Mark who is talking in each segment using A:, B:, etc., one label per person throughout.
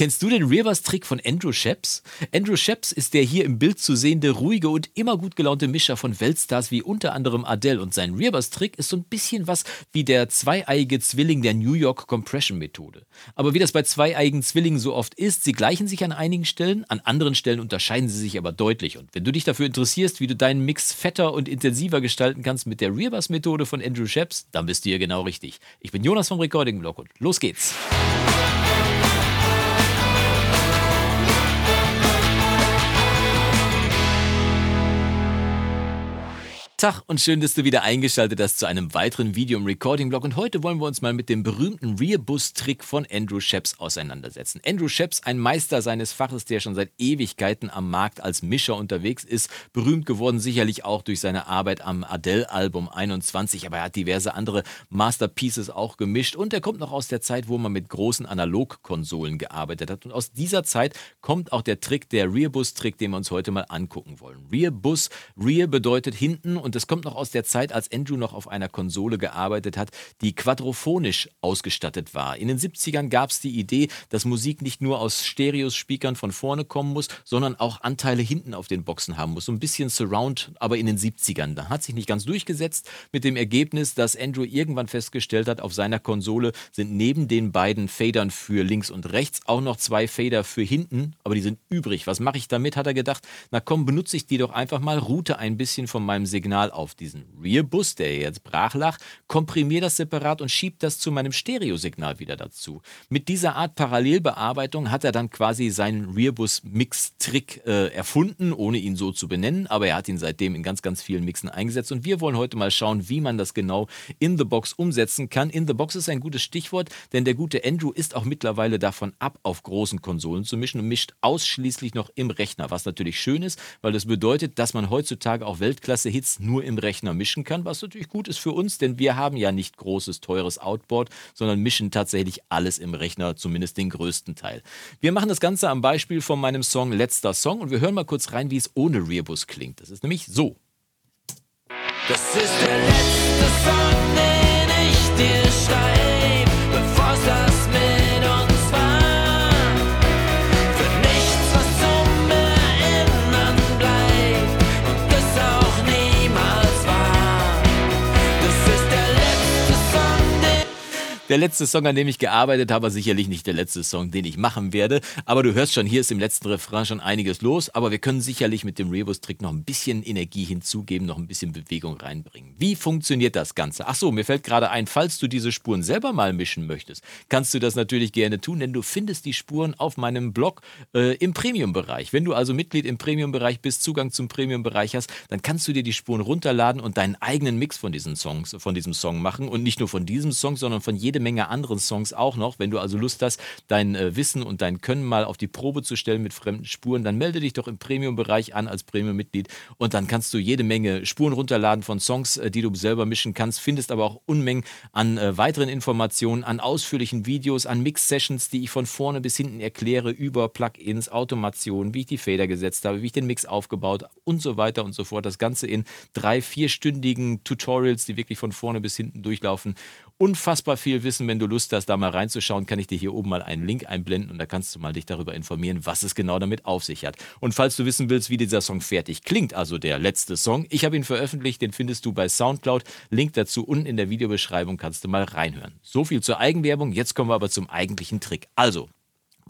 A: Kennst du den Reverse-Trick von Andrew Sheps? Andrew Sheps ist der hier im Bild zu sehende, ruhige und immer gut gelaunte Mischer von Weltstars wie unter anderem Adele. Und sein Reverse-Trick ist so ein bisschen was wie der zweieiige Zwilling der New York Compression-Methode. Aber wie das bei zweieigen Zwillingen so oft ist, sie gleichen sich an einigen Stellen, an anderen Stellen unterscheiden sie sich aber deutlich. Und wenn du dich dafür interessierst, wie du deinen Mix fetter und intensiver gestalten kannst mit der Reverse-Methode von Andrew Sheps, dann bist du hier genau richtig. Ich bin Jonas vom Recording Blog und los geht's. Tag und schön, dass du wieder eingeschaltet hast zu einem weiteren Video im Recording-Blog. Und heute wollen wir uns mal mit dem berühmten Rear-Bus-Trick von Andrew Sheps auseinandersetzen. Andrew Sheps, ein Meister seines Faches, der schon seit Ewigkeiten am Markt als Mischer unterwegs ist. Berühmt geworden sicherlich auch durch seine Arbeit am Adele-Album 21, aber er hat diverse andere Masterpieces auch gemischt. Und er kommt noch aus der Zeit, wo man mit großen Analogkonsolen gearbeitet hat. Und aus dieser Zeit kommt auch der Trick, der Rear-Bus-Trick, den wir uns heute mal angucken wollen. Rear-Bus, Rear bedeutet hinten und und das kommt noch aus der Zeit, als Andrew noch auf einer Konsole gearbeitet hat, die quadrophonisch ausgestattet war. In den 70ern gab es die Idee, dass Musik nicht nur aus Stereospeakern von vorne kommen muss, sondern auch Anteile hinten auf den Boxen haben muss. So ein bisschen Surround, aber in den 70ern. Da hat sich nicht ganz durchgesetzt mit dem Ergebnis, dass Andrew irgendwann festgestellt hat, auf seiner Konsole sind neben den beiden Fadern für links und rechts auch noch zwei Fader für hinten, aber die sind übrig. Was mache ich damit? Hat er gedacht, na komm, benutze ich die doch einfach mal, route ein bisschen von meinem Signal Signal auf diesen Rear-Bus, der jetzt brach lag, komprimiere das separat und schiebe das zu meinem Stereosignal wieder dazu. Mit dieser Art Parallelbearbeitung hat er dann quasi seinen Rear-Bus-Mix-Trick äh, erfunden, ohne ihn so zu benennen, aber er hat ihn seitdem in ganz, ganz vielen Mixen eingesetzt und wir wollen heute mal schauen, wie man das genau in the Box umsetzen kann. In the Box ist ein gutes Stichwort, denn der gute Andrew ist auch mittlerweile davon ab, auf großen Konsolen zu mischen und mischt ausschließlich noch im Rechner, was natürlich schön ist, weil das bedeutet, dass man heutzutage auch Weltklasse-Hits nur im Rechner mischen kann, was natürlich gut ist für uns, denn wir haben ja nicht großes, teures Outboard, sondern mischen tatsächlich alles im Rechner, zumindest den größten Teil. Wir machen das Ganze am Beispiel von meinem Song Letzter Song und wir hören mal kurz rein, wie es ohne Rearbus klingt. Das ist nämlich so.
B: Das ist der letzte Song, den ich dir schreibe, Der letzte Song,
A: an dem ich gearbeitet habe, sicherlich nicht der letzte Song, den ich machen werde. Aber du hörst schon, hier ist im letzten Refrain schon einiges los. Aber wir können sicherlich mit dem Rebus-Trick noch ein bisschen Energie hinzugeben, noch ein bisschen Bewegung reinbringen. Wie funktioniert das Ganze? Ach so, mir fällt gerade ein, falls du diese Spuren selber mal mischen möchtest, kannst du das natürlich gerne tun, denn du findest die Spuren auf meinem Blog äh, im Premium-Bereich. Wenn du also Mitglied im Premium-Bereich bist, Zugang zum Premium-Bereich hast, dann kannst du dir die Spuren runterladen und deinen eigenen Mix von diesen Songs, von diesem Song machen und nicht nur von diesem Song, sondern von jede Menge anderen Songs auch noch. Wenn du also Lust hast, dein äh, Wissen und dein Können mal auf die Probe zu stellen mit fremden Spuren, dann melde dich doch im Premium-Bereich an als Premium-Mitglied und dann kannst du jede Menge Spuren runterladen von Songs, äh, die du selber mischen kannst, findest aber auch Unmengen an äh, weiteren Informationen, an ausführlichen Videos, an Mix-Sessions, die ich von vorne bis hinten erkläre über Plugins, Automation, wie ich die Feder gesetzt habe, wie ich den Mix aufgebaut und so weiter und so fort. Das Ganze in drei, vierstündigen Tutorials, die wirklich von vorne bis hinten durchlaufen unfassbar viel Wissen. Wenn du Lust hast, da mal reinzuschauen, kann ich dir hier oben mal einen Link einblenden und da kannst du mal dich darüber informieren, was es genau damit auf sich hat. Und falls du wissen willst, wie dieser Song fertig klingt, also der letzte Song, ich habe ihn veröffentlicht, den findest du bei Soundcloud. Link dazu unten in der Videobeschreibung kannst du mal reinhören. So viel zur Eigenwerbung. Jetzt kommen wir aber zum eigentlichen Trick. Also,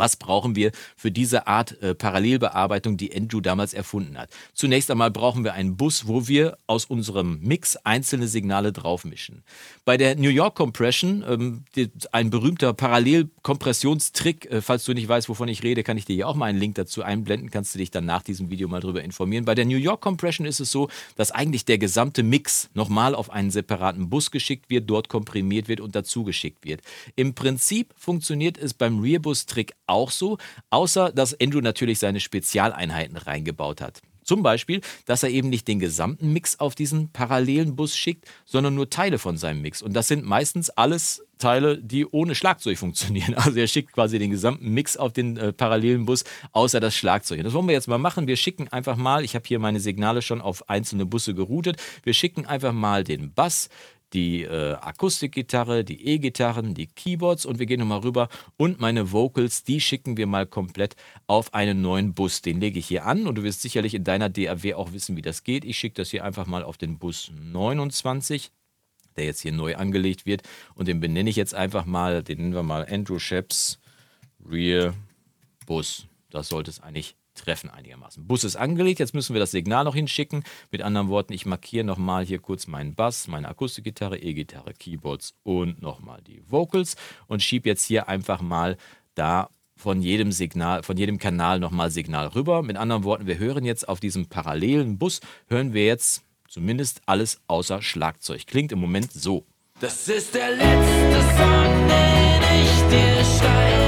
A: was brauchen wir für diese Art äh, Parallelbearbeitung, die Andrew damals erfunden hat? Zunächst einmal brauchen wir einen Bus, wo wir aus unserem Mix einzelne Signale draufmischen. Bei der New York Compression, ähm, die, ein berühmter Parallelkompressionstrick, äh, falls du nicht weißt, wovon ich rede, kann ich dir hier auch mal einen Link dazu einblenden, kannst du dich dann nach diesem Video mal darüber informieren. Bei der New York Compression ist es so, dass eigentlich der gesamte Mix nochmal auf einen separaten Bus geschickt wird, dort komprimiert wird und dazu geschickt wird. Im Prinzip funktioniert es beim Rearbus-Trick auch so, außer dass Andrew natürlich seine Spezialeinheiten reingebaut hat. Zum Beispiel, dass er eben nicht den gesamten Mix auf diesen parallelen Bus schickt, sondern nur Teile von seinem Mix. Und das sind meistens alles Teile, die ohne Schlagzeug funktionieren. Also er schickt quasi den gesamten Mix auf den äh, parallelen Bus, außer das Schlagzeug. Das wollen wir jetzt mal machen. Wir schicken einfach mal, ich habe hier meine Signale schon auf einzelne Busse geroutet, wir schicken einfach mal den Bass, die äh, Akustikgitarre, die E-Gitarren, die Keyboards und wir gehen nochmal rüber und meine Vocals, die schicken wir mal komplett auf einen neuen Bus. Den lege ich hier an und du wirst sicherlich in deiner DAW auch wissen, wie das geht. Ich schicke das hier einfach mal auf den Bus 29 der jetzt hier neu angelegt wird. Und den benenne ich jetzt einfach mal, den nennen wir mal Andrew Sheps Rear Bus. Das sollte es eigentlich treffen einigermaßen. Bus ist angelegt, jetzt müssen wir das Signal noch hinschicken. Mit anderen Worten, ich markiere nochmal hier kurz meinen Bass, meine Akustikgitarre, E-Gitarre, Keyboards und nochmal die Vocals und schiebe jetzt hier einfach mal da von jedem Signal, von jedem Kanal nochmal Signal rüber. Mit anderen Worten, wir hören jetzt auf diesem parallelen Bus, hören wir jetzt zumindest alles außer Schlagzeug. Klingt im Moment so.
B: Das ist der letzte Song, den ich dir schreibe,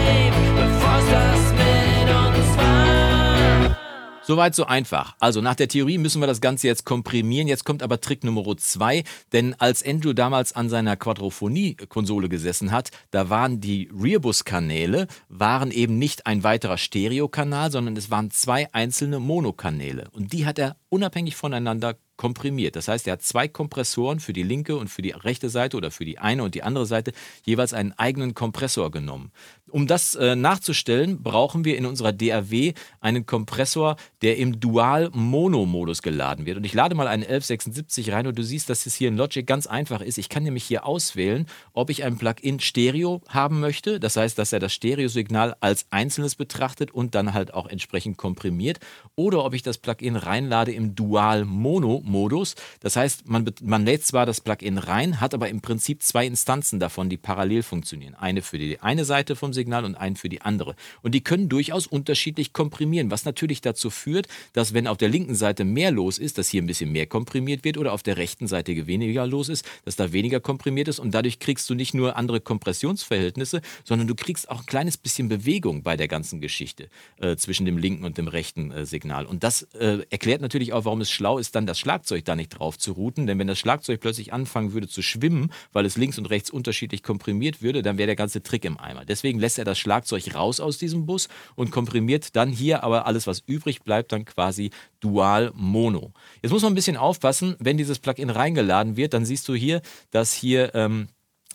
A: Soweit so einfach. Also nach der Theorie müssen wir das Ganze jetzt komprimieren. Jetzt kommt aber Trick Nummer zwei, denn als Andrew damals an seiner Quadrophonie-Konsole gesessen hat, da waren die Rearbus-Kanäle waren eben nicht ein weiterer Stereokanal, sondern es waren zwei einzelne Monokanäle und die hat er unabhängig voneinander komprimiert. Das heißt, er hat zwei Kompressoren für die linke und für die rechte Seite oder für die eine und die andere Seite jeweils einen eigenen Kompressor genommen. Um das äh, nachzustellen, brauchen wir in unserer DAW einen Kompressor, der im Dual-Mono-Modus geladen wird. Und ich lade mal einen 1176 rein und du siehst, dass es hier in Logic ganz einfach ist. Ich kann nämlich hier auswählen, ob ich ein Plugin Stereo haben möchte. Das heißt, dass er das Stereosignal als einzelnes betrachtet und dann halt auch entsprechend komprimiert. Oder ob ich das Plugin reinlade im Dual-Mono-Modus. Das heißt, man, man lädt zwar das Plugin rein, hat aber im Prinzip zwei Instanzen davon, die parallel funktionieren. Eine für die eine Seite vom Signal Signal und einen für die andere. Und die können durchaus unterschiedlich komprimieren, was natürlich dazu führt, dass wenn auf der linken Seite mehr los ist, dass hier ein bisschen mehr komprimiert wird oder auf der rechten Seite weniger los ist, dass da weniger komprimiert ist und dadurch kriegst du nicht nur andere Kompressionsverhältnisse, sondern du kriegst auch ein kleines bisschen Bewegung bei der ganzen Geschichte äh, zwischen dem linken und dem rechten äh, Signal. Und das äh, erklärt natürlich auch, warum es schlau ist, dann das Schlagzeug da nicht drauf zu routen, denn wenn das Schlagzeug plötzlich anfangen würde zu schwimmen, weil es links und rechts unterschiedlich komprimiert würde, dann wäre der ganze Trick im Eimer. Deswegen lässt lässt er das Schlagzeug raus aus diesem Bus und komprimiert dann hier aber alles, was übrig bleibt, dann quasi dual mono. Jetzt muss man ein bisschen aufpassen, wenn dieses Plugin reingeladen wird, dann siehst du hier, dass hier ähm,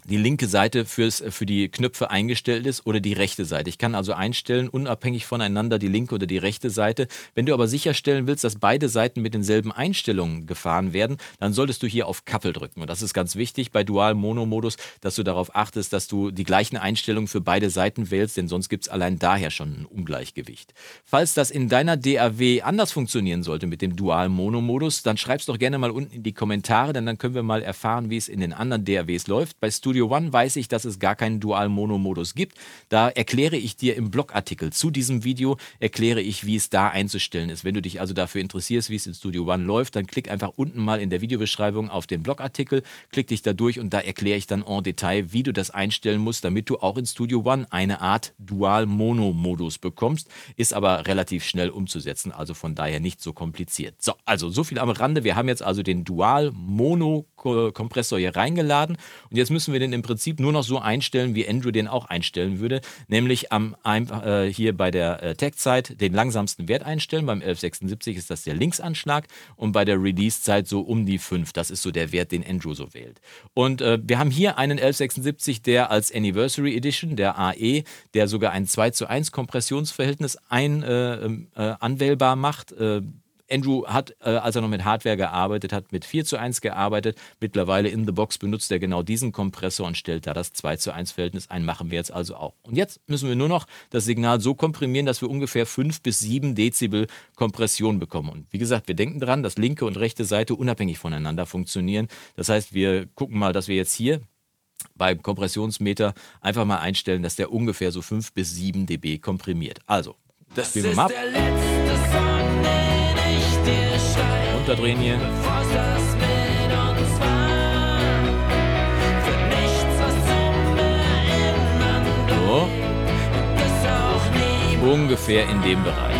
A: die linke Seite fürs, für die Knöpfe eingestellt ist oder die rechte Seite. Ich kann also einstellen, unabhängig voneinander, die linke oder die rechte Seite. Wenn du aber sicherstellen willst, dass beide Seiten mit denselben Einstellungen gefahren werden, dann solltest du hier auf Couple drücken. Und das ist ganz wichtig bei Dual-Mono-Modus, dass du darauf achtest, dass du die gleichen Einstellungen für beide Seiten wählst, denn sonst gibt es allein daher schon ein Ungleichgewicht. Falls das in deiner DAW anders funktionieren sollte mit dem Dual-Mono-Modus, dann schreib's doch gerne mal unten in die Kommentare, denn dann können wir mal erfahren, wie es in den anderen DAWs läuft. Bei Studio Studio One weiß ich, dass es gar keinen Dual-Mono-Modus gibt. Da erkläre ich dir im Blogartikel zu diesem Video, erkläre ich, wie es da einzustellen ist. Wenn du dich also dafür interessierst, wie es in Studio One läuft, dann klick einfach unten mal in der Videobeschreibung auf den Blogartikel, klick dich da durch und da erkläre ich dann en Detail, wie du das einstellen musst, damit du auch in Studio One eine Art Dual-Mono-Modus bekommst. Ist aber relativ schnell umzusetzen, also von daher nicht so kompliziert. So, also so viel am Rande. Wir haben jetzt also den Dual-Mono-Kompressor hier reingeladen und jetzt müssen wir den den im Prinzip nur noch so einstellen, wie Andrew den auch einstellen würde, nämlich am äh, hier bei der äh, Tag-Zeit den langsamsten Wert einstellen. Beim 1176 ist das der Linksanschlag und bei der Release-Zeit so um die 5. Das ist so der Wert, den Andrew so wählt. Und äh, wir haben hier einen 1176, der als Anniversary Edition, der AE, der sogar ein 2 zu 1 Kompressionsverhältnis ein, äh, ähm, äh, anwählbar macht äh, Andrew hat, äh, als er noch mit Hardware gearbeitet hat, mit 4 zu 1 gearbeitet. Mittlerweile in the Box benutzt er genau diesen Kompressor und stellt da das 2 zu 1 Verhältnis ein. Machen wir jetzt also auch. Und jetzt müssen wir nur noch das Signal so komprimieren, dass wir ungefähr 5 bis 7 Dezibel Kompression bekommen. Und wie gesagt, wir denken dran, dass linke und rechte Seite unabhängig voneinander funktionieren. Das heißt, wir gucken mal, dass wir jetzt hier beim Kompressionsmeter einfach mal einstellen, dass der ungefähr so 5 bis 7 dB komprimiert. Also,
B: das ist der letzte
A: Runterdrehen hier. So. Ungefähr in dem Bereich.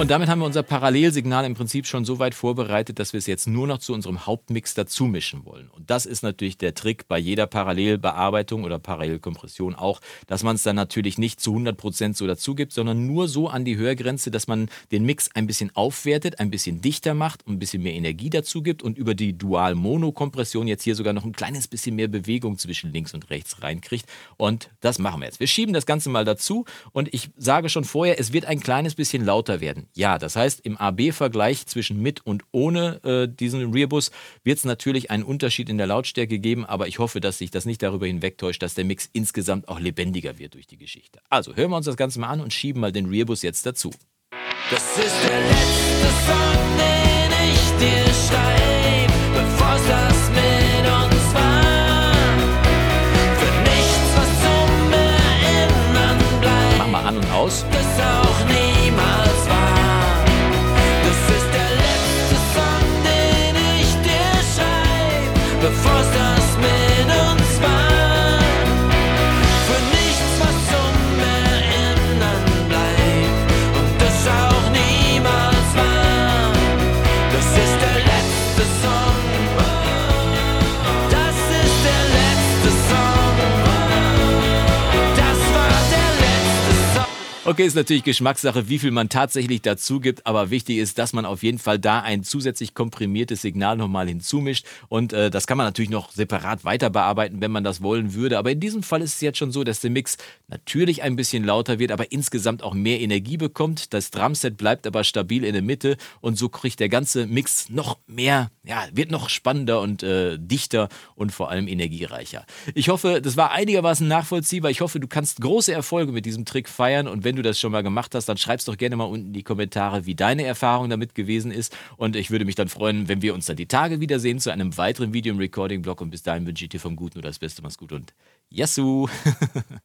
A: Und damit haben wir unser Parallelsignal im Prinzip schon so weit vorbereitet, dass wir es jetzt nur noch zu unserem Hauptmix dazu mischen wollen. Und das ist natürlich der Trick bei jeder Parallelbearbeitung oder Parallelkompression auch, dass man es dann natürlich nicht zu 100% so dazu gibt, sondern nur so an die Hörgrenze, dass man den Mix ein bisschen aufwertet, ein bisschen dichter macht und ein bisschen mehr Energie dazu gibt und über die Dual-Mono-Kompression jetzt hier sogar noch ein kleines bisschen mehr Bewegung zwischen links und rechts reinkriegt. Und das machen wir jetzt. Wir schieben das Ganze mal dazu und ich sage schon vorher, es wird ein kleines bisschen lauter werden. Ja, das heißt, im AB-Vergleich zwischen mit und ohne äh, diesen Rearbus wird es natürlich einen Unterschied in der Lautstärke geben, aber ich hoffe, dass sich das nicht darüber hinwegtäuscht, dass der Mix insgesamt auch lebendiger wird durch die Geschichte. Also hören wir uns das Ganze mal an und schieben mal den Rearbus jetzt dazu.
B: Das ist der letzte Song, den ich dir schreib, bevor es das mit uns war. Für nichts, was zum Erinnern bleibt.
A: Mach mal an und aus. Okay, ist natürlich Geschmackssache, wie viel man tatsächlich dazu gibt, aber wichtig ist, dass man auf jeden Fall da ein zusätzlich komprimiertes Signal nochmal hinzumischt und äh, das kann man natürlich noch separat weiter bearbeiten, wenn man das wollen würde, aber in diesem Fall ist es jetzt schon so, dass der Mix natürlich ein bisschen lauter wird, aber insgesamt auch mehr Energie bekommt. Das Drumset bleibt aber stabil in der Mitte und so kriegt der ganze Mix noch mehr, ja, wird noch spannender und äh, dichter und vor allem energiereicher. Ich hoffe, das war einigermaßen nachvollziehbar. Ich hoffe, du kannst große Erfolge mit diesem Trick feiern und wenn du das schon mal gemacht hast, dann schreib's doch gerne mal unten in die Kommentare, wie deine Erfahrung damit gewesen ist. Und ich würde mich dann freuen, wenn wir uns dann die Tage wiedersehen zu einem weiteren Video im Recording-Blog. Und bis dahin wünsche ich dir vom Guten nur das Beste, mach's gut und Yassou!